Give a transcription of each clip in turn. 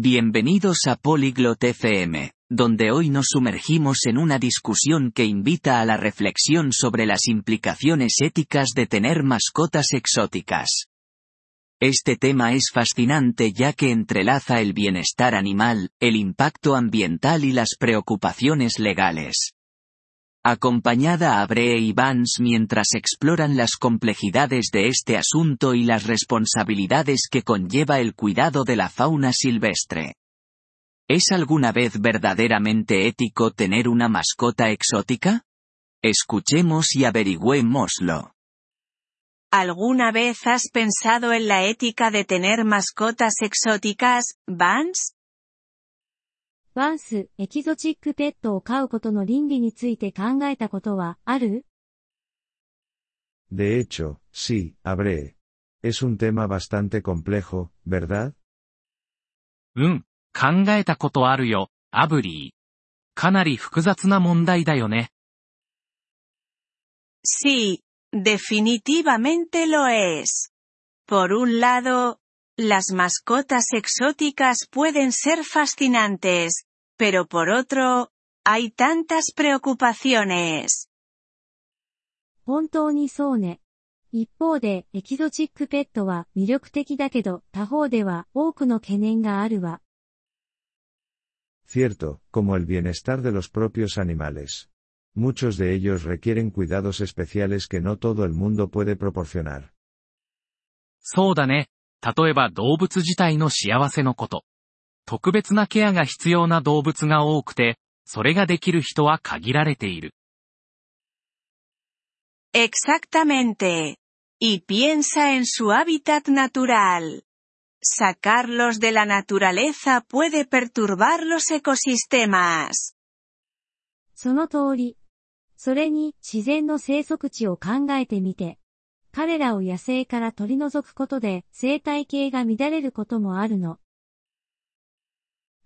Bienvenidos a Polyglot FM, donde hoy nos sumergimos en una discusión que invita a la reflexión sobre las implicaciones éticas de tener mascotas exóticas. Este tema es fascinante ya que entrelaza el bienestar animal, el impacto ambiental y las preocupaciones legales. Acompañada a Bree y Vance mientras exploran las complejidades de este asunto y las responsabilidades que conlleva el cuidado de la fauna silvestre. ¿Es alguna vez verdaderamente ético tener una mascota exótica? Escuchemos y averigüémoslo. ¿Alguna vez has pensado en la ética de tener mascotas exóticas, Vance? ワンス、エキゾチックペットを飼うことの倫理について考えたことはある De hecho, sí, habré. Es un tema bastante complejo, ¿verdad? うん、考えたことあるよ、アブリー。かなり複雑な問題だよね。Sí, definitivamente lo es. Por un lado, las mascotas exóticas pueden ser fascinantes, pero por otro, hay tantas preocupaciones. 本当にそうね。一方で、エキゾチックペットは魅力的だけど、他方では多くの懸念があるわ。 Cierto, como el bienestar de los propios animales. Muchos de ellos requieren cuidados especiales que no todo el mundo puede proporcionar. そうだね。例えば動物自体の幸せのこと。 特別なケアが必要な動物が多くて、それができる人は限られている。Exactamente. Y piensa en su hábitat natural. Sacarlos de la naturaleza puede perturbar los ecosistemas. その通り。それに、自然の生息地を考えてみて。彼らを野生から取り除くことで生態系が乱れることもあるの。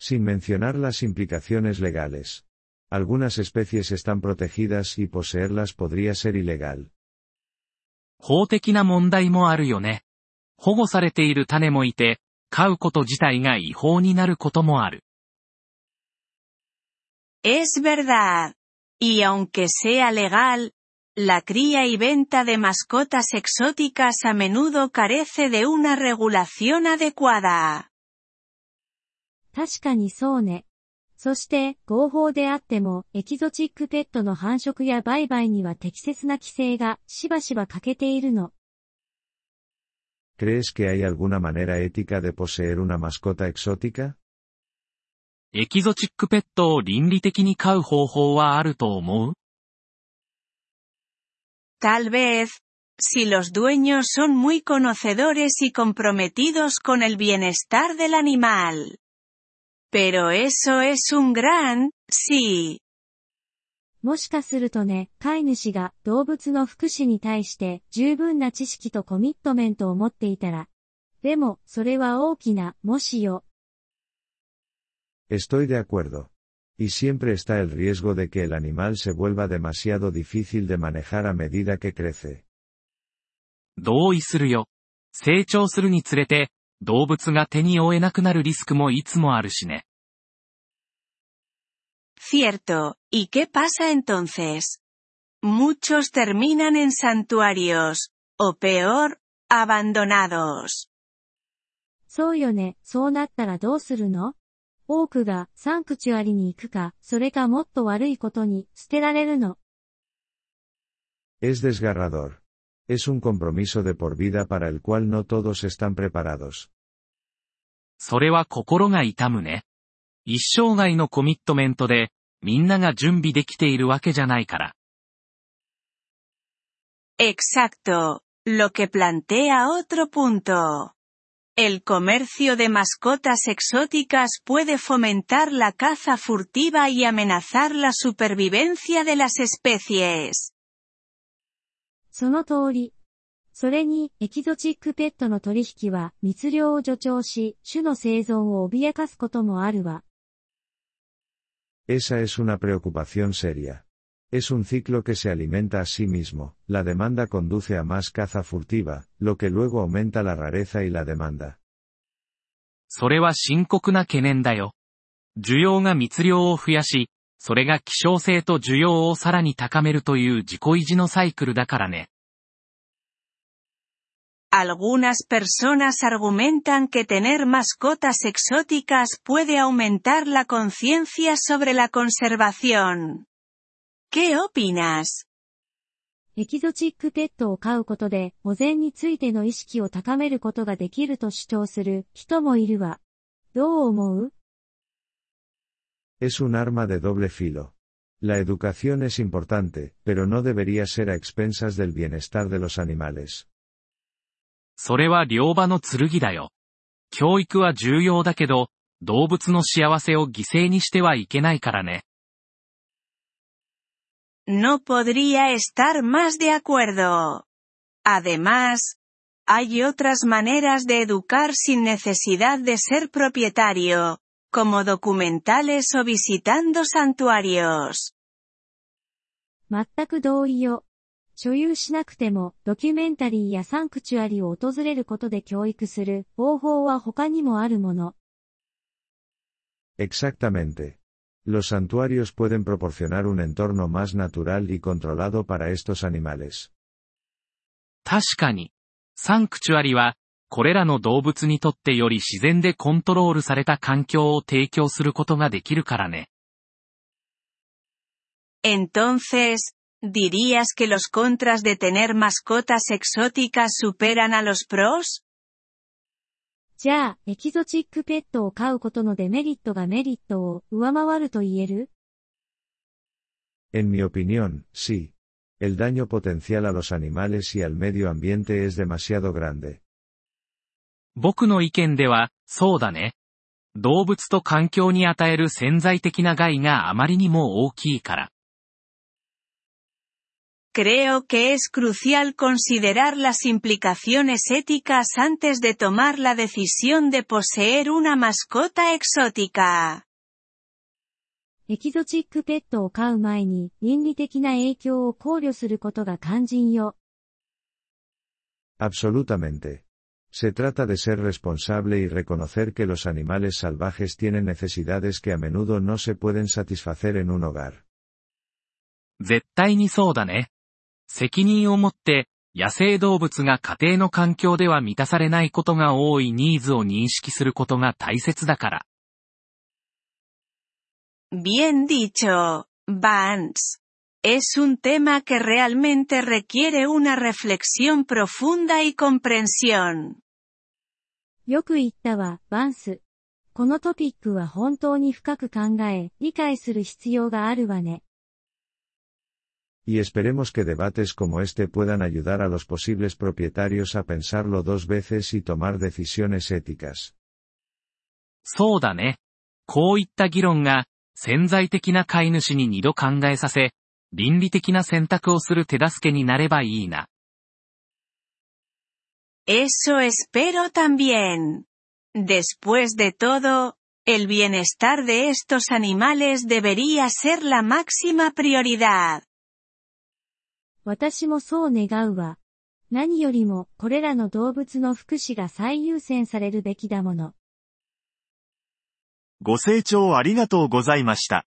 Sin mencionar las implicaciones legales. Algunas especies están protegidas y poseerlas podría ser ilegal. 法的な問題もあるよね。保護されている種もいて、飼うこと自体が違法になることもある。 Es verdad. Y aunque sea legal, la cría y venta de mascotas exóticas a menudo carece de una regulación adecuada. 確かにそうね。そして、合法であっても、エキゾチックペットの繁殖や売買には適切な規制がしばしば欠けているの。¿Crees que hay alguna manera ética de poseer una mascota exótica? エキゾチックペットを倫理的に飼う方法はあると思う Tal vez, si los dueños son muy conocedores y comprometidos con el bienestar del animal. Pero eso es un gran, sí. もしかするとね、飼い主が動物の福祉に対して十分な知識とコミットメントを持っていたら。でも、それは大きな、もしよ。Estoy de acuerdo. Y siempre está el riesgo de que el animal se vuelva demasiado difícil de manejar a medida que crece. 同意するよ。成長するにつれて、動物が手に負えなくなるリスクもいつもあるしね。Cierto, ¿y qué pasa entonces? Muchos terminan en santuarios, o peor, abandonados. そうよね、そうなったらどうするの多くがサンクチュアリに行くか、それかもっと悪いことに捨てられるの。Es desgarrador. Es un compromiso de por vida para el cual no todos están preparados. それは心が痛むね。一生涯のコミットメントで、みんなが準備できているわけじゃないから。 Exacto, lo que plantea otro punto. El comercio de mascotas exóticas puede fomentar la caza furtiva y amenazar la supervivencia de las especies. その通り。それに、エキゾチックペットの取引は密漁を助長し、種の生存を脅かすこともあるわ。Esa es una preocupación seria. Es un ciclo que se alimenta a sí mismo, la demanda conduce a más caza furtiva, lo que luego aumenta la rareza y la demanda. それは深刻な懸念だよ。需要が密量を増やし、それが希少性と需要をさらに高めるという自己維持のサイクルだからね。Algunas personas argumentan que tener mascotas exóticas puede aumentar la conciencia sobre la conservación. ¿Qué opinas? エキゾチックペットを飼うことで保全についての意識を高めることができると主張する人もいるわ。どう思う Es un arma de doble filo. La educación es importante, pero no debería ser a expensas del bienestar de los animales. それは両場の剣だよ。教育は重要だけど、動物の幸せを犠牲にしてはいけないからね。No podría estar más de acuerdo. Además, hay otras maneras de educar sin necesidad de ser propietario, como documentales o visitando santuarios. 全く同意よ。所有しなくても、ドキュメンタリーやサンクチュアリを訪れることで教育する方法は他にもあるもの。Exactamente. Los santuarios pueden proporcionar un entorno más natural y controlado para estos animales. 確かに。サンクチュアリは、これらの動物にとってより自然でコントロールされた環境を提供することができるからね。Entonces, ¿dirías que los contras de tener mascotas exóticas superan a los pros? じゃあ、エキゾチックペットを飼うことのデメリットがメリットを上回ると言える En mi opinión, sí. El daño potencial a los animales y al medio ambiente es demasiado grande. 僕の意見では、そうだね。動物と環境に与える潜在的な害があまりにも大きいから。Creo que es crucial considerar las implicaciones éticas antes de tomar la decisión de poseer una mascota exótica. エキゾチックペットを飼う前に倫理的な影響を考慮することが肝心よ。Absolutamente. Se trata de ser responsable y reconocer que los animales salvajes tienen necesidades que a menudo no se pueden satisfacer en un hogar. 絶対にそうだね。責任を持って、野生動物が家庭の環境では満たされないことが多いニーズを認識することが大切だから。Bien dicho, Vance. Es un tema que realmente requiere una reflexión profunda y comprensión. よく言ったわ、バンス。このトピックは本当に深く考え、理解する必要があるわね。 Y esperemos que debates como este puedan ayudar a los posibles propietarios a pensarlo dos veces y tomar decisiones éticas. そうだね。こういった議論が、潜在的な飼い主に二度考えさせ、 倫理的な選択をする手助けになればいいな。Eso espero también. Después de todo, el bienestar de estos animales debería ser la máxima prioridad. 私もそう願うわ。何よりも、これらの動物の福祉が最優先されるべきだもの。ご清聴ありがとうございました。